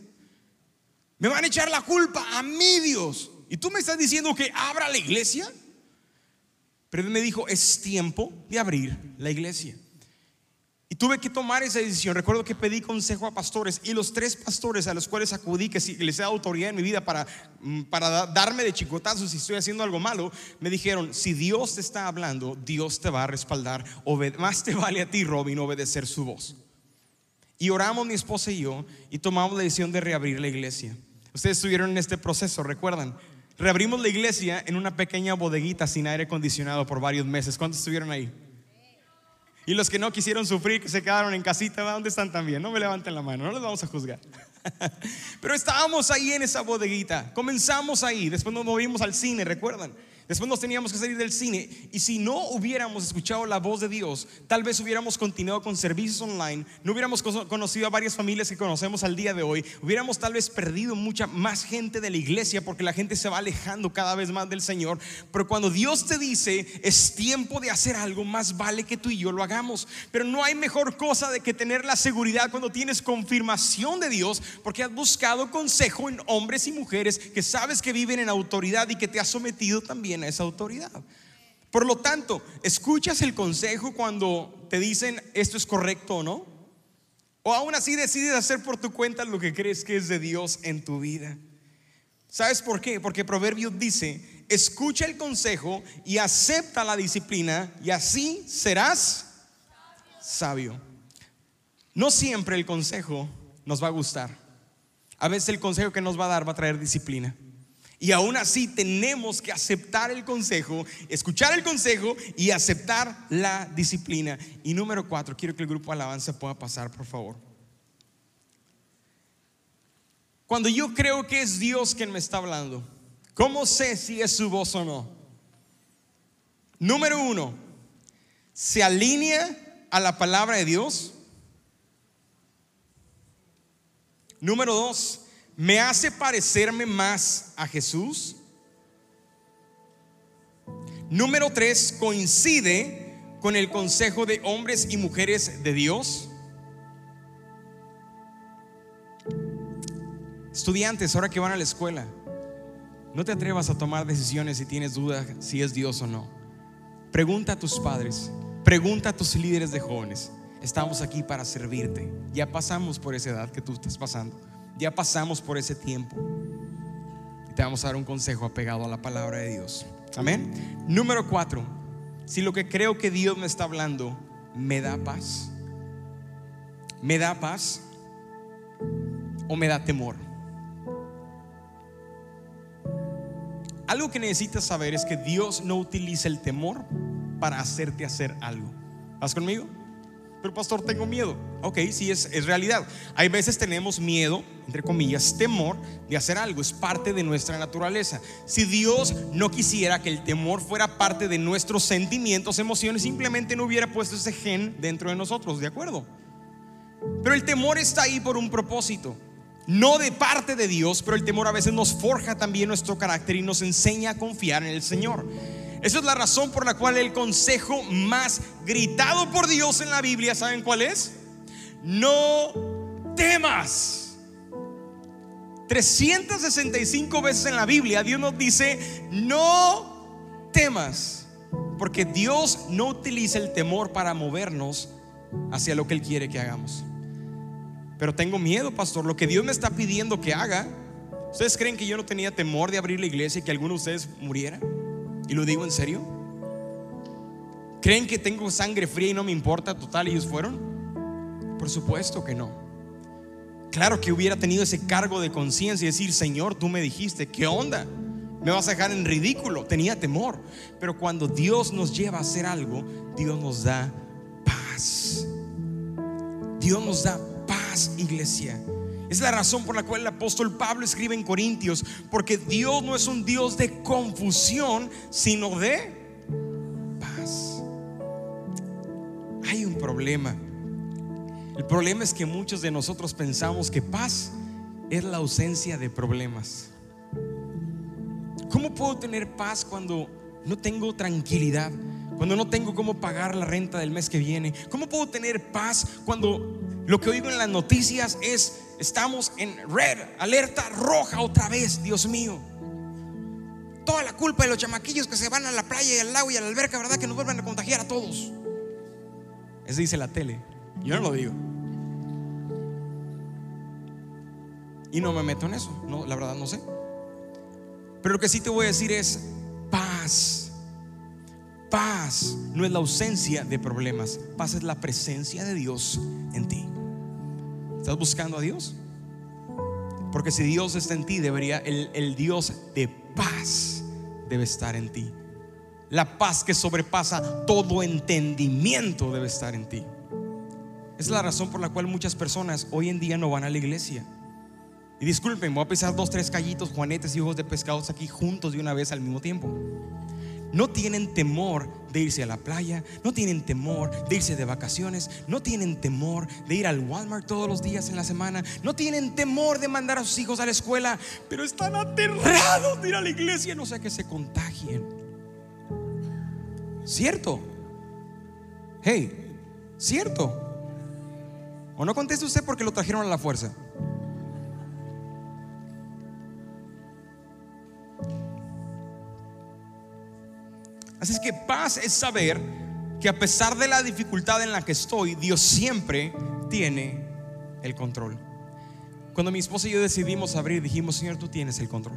Me van a echar la culpa a mí, Dios. ¿Y tú me estás diciendo que abra la iglesia? Pero él me dijo, es tiempo de abrir la iglesia. Y tuve que tomar esa decisión. Recuerdo que pedí consejo a pastores y los tres pastores a los cuales acudí, que les he autoridad en mi vida para, mm, para darme de chicotazos si estoy haciendo algo malo, me dijeron, si Dios te está hablando, Dios te va a respaldar. más te vale a ti, Robin, obedecer su voz. Y oramos mi esposa y yo y tomamos la decisión de reabrir la iglesia. Ustedes estuvieron en este proceso, recuerdan. Reabrimos la iglesia en una pequeña bodeguita sin aire acondicionado por varios meses. ¿Cuántos estuvieron ahí? Y los que no quisieron sufrir, se quedaron en casita, ¿dónde están también? No me levanten la mano, no les vamos a juzgar. Pero estábamos ahí en esa bodeguita, comenzamos ahí, después nos movimos al cine, ¿recuerdan? Después nos teníamos que salir del cine y si no hubiéramos escuchado la voz de Dios, tal vez hubiéramos continuado con servicios online, no hubiéramos conocido a varias familias que conocemos al día de hoy, hubiéramos tal vez perdido mucha más gente de la iglesia porque la gente se va alejando cada vez más del Señor. Pero cuando Dios te dice es tiempo de hacer algo, más vale que tú y yo lo hagamos. Pero no hay mejor cosa de que tener la seguridad cuando tienes confirmación de Dios porque has buscado consejo en hombres y mujeres que sabes que viven en autoridad y que te has sometido también esa autoridad. Por lo tanto, ¿escuchas el consejo cuando te dicen esto es correcto o no? ¿O aún así decides hacer por tu cuenta lo que crees que es de Dios en tu vida? ¿Sabes por qué? Porque Proverbios dice, escucha el consejo y acepta la disciplina y así serás sabio. No siempre el consejo nos va a gustar. A veces el consejo que nos va a dar va a traer disciplina. Y aún así tenemos que aceptar el consejo, escuchar el consejo y aceptar la disciplina. Y número cuatro, quiero que el grupo alabanza pueda pasar, por favor. Cuando yo creo que es Dios quien me está hablando, ¿cómo sé si es su voz o no? Número uno, ¿se alinea a la palabra de Dios? Número dos, me hace parecerme más a Jesús. Número tres, coincide con el consejo de hombres y mujeres de Dios. Estudiantes, ahora que van a la escuela, no te atrevas a tomar decisiones si tienes dudas si es Dios o no. Pregunta a tus padres, pregunta a tus líderes de jóvenes. Estamos aquí para servirte. Ya pasamos por esa edad que tú estás pasando. Ya pasamos por ese tiempo. Y te vamos a dar un consejo apegado a la palabra de Dios. Amén. Número cuatro. Si lo que creo que Dios me está hablando me da paz. ¿Me da paz o me da temor? Algo que necesitas saber es que Dios no utiliza el temor para hacerte hacer algo. ¿Vas conmigo? Pero pastor, tengo miedo. Ok, sí, es, es realidad. Hay veces tenemos miedo, entre comillas, temor de hacer algo. Es parte de nuestra naturaleza. Si Dios no quisiera que el temor fuera parte de nuestros sentimientos, emociones, simplemente no hubiera puesto ese gen dentro de nosotros, ¿de acuerdo? Pero el temor está ahí por un propósito. No de parte de Dios, pero el temor a veces nos forja también nuestro carácter y nos enseña a confiar en el Señor. Esa es la razón por la cual el consejo más gritado por Dios en la Biblia, ¿saben cuál es? No temas. 365 veces en la Biblia Dios nos dice, no temas, porque Dios no utiliza el temor para movernos hacia lo que Él quiere que hagamos. Pero tengo miedo, pastor, lo que Dios me está pidiendo que haga. ¿Ustedes creen que yo no tenía temor de abrir la iglesia y que alguno de ustedes muriera? Y lo digo en serio. ¿Creen que tengo sangre fría y no me importa total ellos fueron? Por supuesto que no. Claro que hubiera tenido ese cargo de conciencia y decir, Señor, tú me dijiste, ¿qué onda? Me vas a dejar en ridículo. Tenía temor. Pero cuando Dios nos lleva a hacer algo, Dios nos da paz. Dios nos da paz, iglesia. Es la razón por la cual el apóstol Pablo escribe en Corintios, porque Dios no es un Dios de confusión, sino de paz. Hay un problema. El problema es que muchos de nosotros pensamos que paz es la ausencia de problemas. ¿Cómo puedo tener paz cuando no tengo tranquilidad? Cuando no tengo cómo pagar la renta del mes que viene. ¿Cómo puedo tener paz cuando lo que oigo en las noticias es, estamos en red, alerta roja otra vez, Dios mío? Toda la culpa de los chamaquillos que se van a la playa y al lago y a la alberca, ¿verdad? Que nos vuelvan a contagiar a todos. Eso dice la tele. Yo no lo digo. Y no me meto en eso. No, la verdad no sé. Pero lo que sí te voy a decir es paz Paz no es la ausencia de problemas, paz es la presencia de Dios en ti. ¿Estás buscando a Dios? Porque si Dios está en ti, debería, el, el Dios de paz debe estar en ti. La paz que sobrepasa todo entendimiento debe estar en ti. Es la razón por la cual muchas personas hoy en día no van a la iglesia. Y disculpen, voy a pisar dos, tres callitos, juanetes y ojos de pescados aquí juntos de una vez al mismo tiempo no tienen temor de irse a la playa, no tienen temor de irse de vacaciones, no tienen temor de ir al Walmart todos los días en la semana, no tienen temor de mandar a sus hijos a la escuela, pero están aterrados de ir a la iglesia, no sea que se contagien. ¿Cierto? Hey, ¿cierto? ¿O no conteste usted porque lo trajeron a la fuerza? Así es que paz es saber que a pesar de la dificultad en la que estoy, Dios siempre tiene el control. Cuando mi esposa y yo decidimos abrir, dijimos, Señor, tú tienes el control.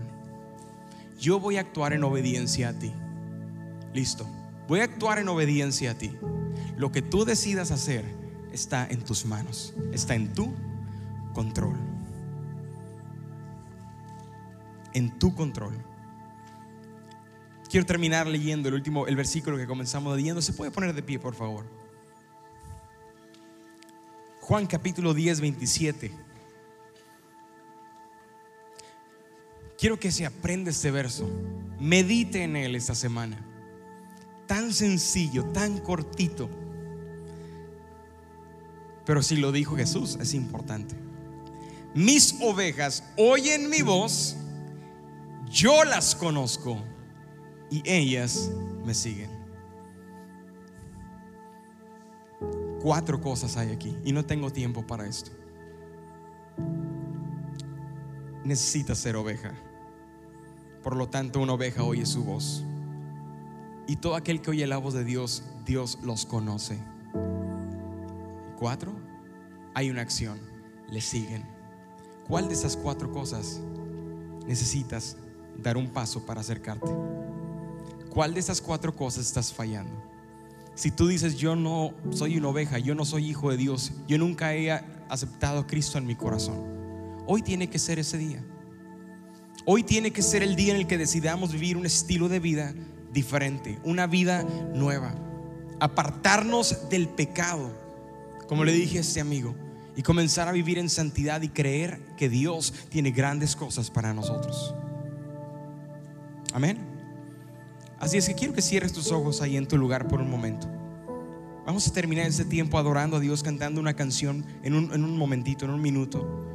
Yo voy a actuar en obediencia a ti. Listo. Voy a actuar en obediencia a ti. Lo que tú decidas hacer está en tus manos, está en tu control. En tu control. Quiero terminar leyendo el último, el versículo que comenzamos leyendo. ¿Se puede poner de pie, por favor? Juan capítulo 10, 27. Quiero que se aprenda este verso. Medite en él esta semana. Tan sencillo, tan cortito. Pero si lo dijo Jesús, es importante. Mis ovejas oyen mi voz, yo las conozco y ellas me siguen. Cuatro cosas hay aquí y no tengo tiempo para esto. Necesitas ser oveja. Por lo tanto, una oveja oye su voz. Y todo aquel que oye la voz de Dios, Dios los conoce. Cuatro, hay una acción. Le siguen. ¿Cuál de esas cuatro cosas necesitas dar un paso para acercarte? ¿Cuál de esas cuatro cosas estás fallando? Si tú dices, yo no soy una oveja, yo no soy hijo de Dios, yo nunca he aceptado a Cristo en mi corazón, hoy tiene que ser ese día. Hoy tiene que ser el día en el que decidamos vivir un estilo de vida diferente, una vida nueva. Apartarnos del pecado, como le dije a este amigo, y comenzar a vivir en santidad y creer que Dios tiene grandes cosas para nosotros. Amén. Así es que quiero que cierres tus ojos ahí en tu lugar por un momento. Vamos a terminar este tiempo adorando a Dios, cantando una canción en un, en un momentito, en un minuto.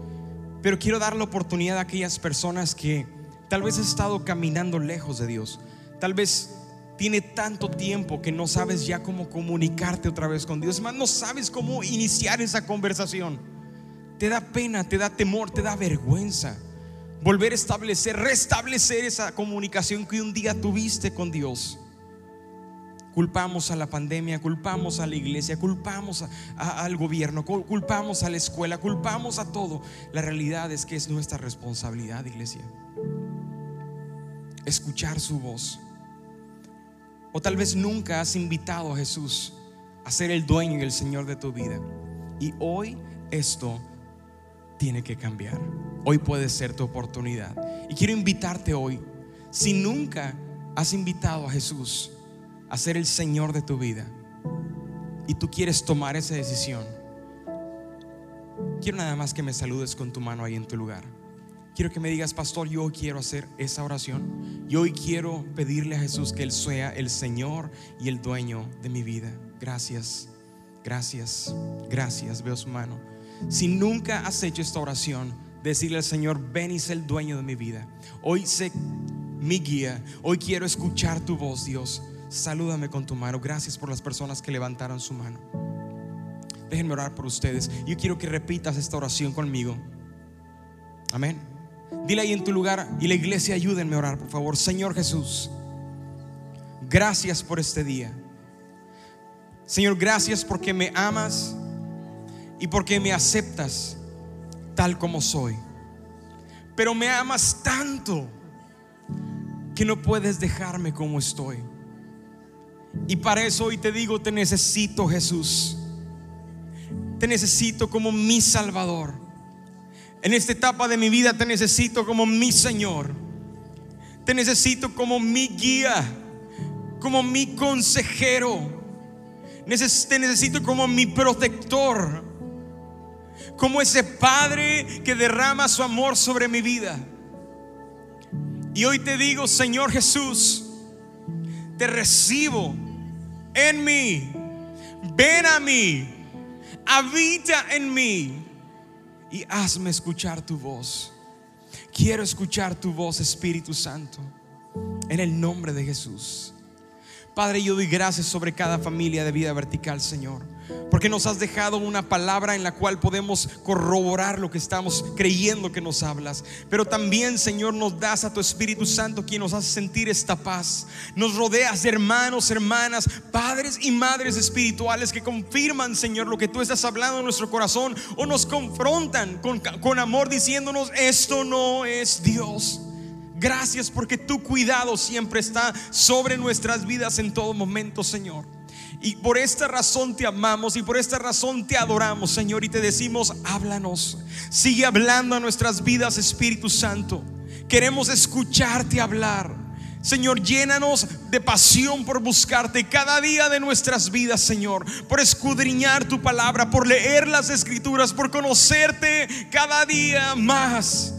Pero quiero dar la oportunidad a aquellas personas que tal vez has estado caminando lejos de Dios. Tal vez tiene tanto tiempo que no sabes ya cómo comunicarte otra vez con Dios. Más no sabes cómo iniciar esa conversación. Te da pena, te da temor, te da vergüenza. Volver a establecer, restablecer esa comunicación que un día tuviste con Dios. Culpamos a la pandemia, culpamos a la iglesia, culpamos al gobierno, culpamos a la escuela, culpamos a todo. La realidad es que es nuestra responsabilidad, iglesia. Escuchar su voz. O tal vez nunca has invitado a Jesús a ser el dueño y el Señor de tu vida. Y hoy esto tiene que cambiar. Hoy puede ser tu oportunidad. Y quiero invitarte hoy, si nunca has invitado a Jesús, a ser el Señor de tu vida y tú quieres tomar esa decisión, quiero nada más que me saludes con tu mano ahí en tu lugar. Quiero que me digas, pastor, yo quiero hacer esa oración. Yo hoy quiero pedirle a Jesús que Él sea el Señor y el dueño de mi vida. Gracias, gracias, gracias. Veo su mano. Si nunca has hecho esta oración, decirle al Señor, ven y sé el dueño de mi vida. Hoy sé mi guía. Hoy quiero escuchar tu voz, Dios. Salúdame con tu mano. Gracias por las personas que levantaron su mano. Déjenme orar por ustedes. Yo quiero que repitas esta oración conmigo. Amén. Dile ahí en tu lugar y la iglesia ayúdenme a orar, por favor. Señor Jesús, gracias por este día. Señor, gracias porque me amas y porque me aceptas tal como soy. Pero me amas tanto que no puedes dejarme como estoy. Y para eso hoy te digo, te necesito Jesús. Te necesito como mi Salvador. En esta etapa de mi vida te necesito como mi Señor. Te necesito como mi guía, como mi consejero. Te necesito como mi protector, como ese Padre que derrama su amor sobre mi vida. Y hoy te digo, Señor Jesús, te recibo en mí. Ven a mí, habita en mí y hazme escuchar tu voz. Quiero escuchar tu voz, Espíritu Santo, en el nombre de Jesús. Padre, yo doy gracias sobre cada familia de vida vertical, Señor. Porque nos has dejado una palabra en la cual podemos corroborar lo que estamos creyendo que nos hablas. Pero también, Señor, nos das a tu Espíritu Santo quien nos hace sentir esta paz. Nos rodeas de hermanos, hermanas, padres y madres espirituales que confirman, Señor, lo que tú estás hablando en nuestro corazón o nos confrontan con, con amor diciéndonos, esto no es Dios. Gracias porque tu cuidado siempre está sobre nuestras vidas en todo momento, Señor. Y por esta razón te amamos y por esta razón te adoramos, Señor, y te decimos, háblanos. Sigue hablando a nuestras vidas, Espíritu Santo. Queremos escucharte hablar. Señor, llénanos de pasión por buscarte cada día de nuestras vidas, Señor, por escudriñar tu palabra, por leer las escrituras, por conocerte cada día más.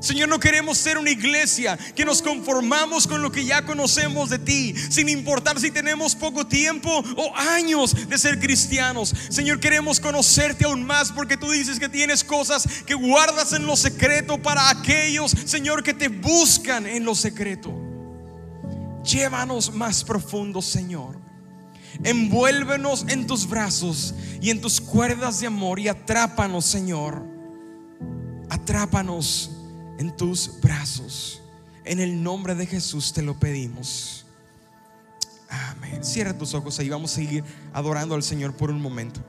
Señor, no queremos ser una iglesia que nos conformamos con lo que ya conocemos de ti, sin importar si tenemos poco tiempo o años de ser cristianos. Señor, queremos conocerte aún más porque tú dices que tienes cosas que guardas en lo secreto para aquellos, Señor, que te buscan en lo secreto. Llévanos más profundo, Señor. Envuélvenos en tus brazos y en tus cuerdas de amor y atrápanos, Señor. Atrápanos en tus brazos. En el nombre de Jesús te lo pedimos. Amén. Cierra tus ojos y vamos a seguir adorando al Señor por un momento.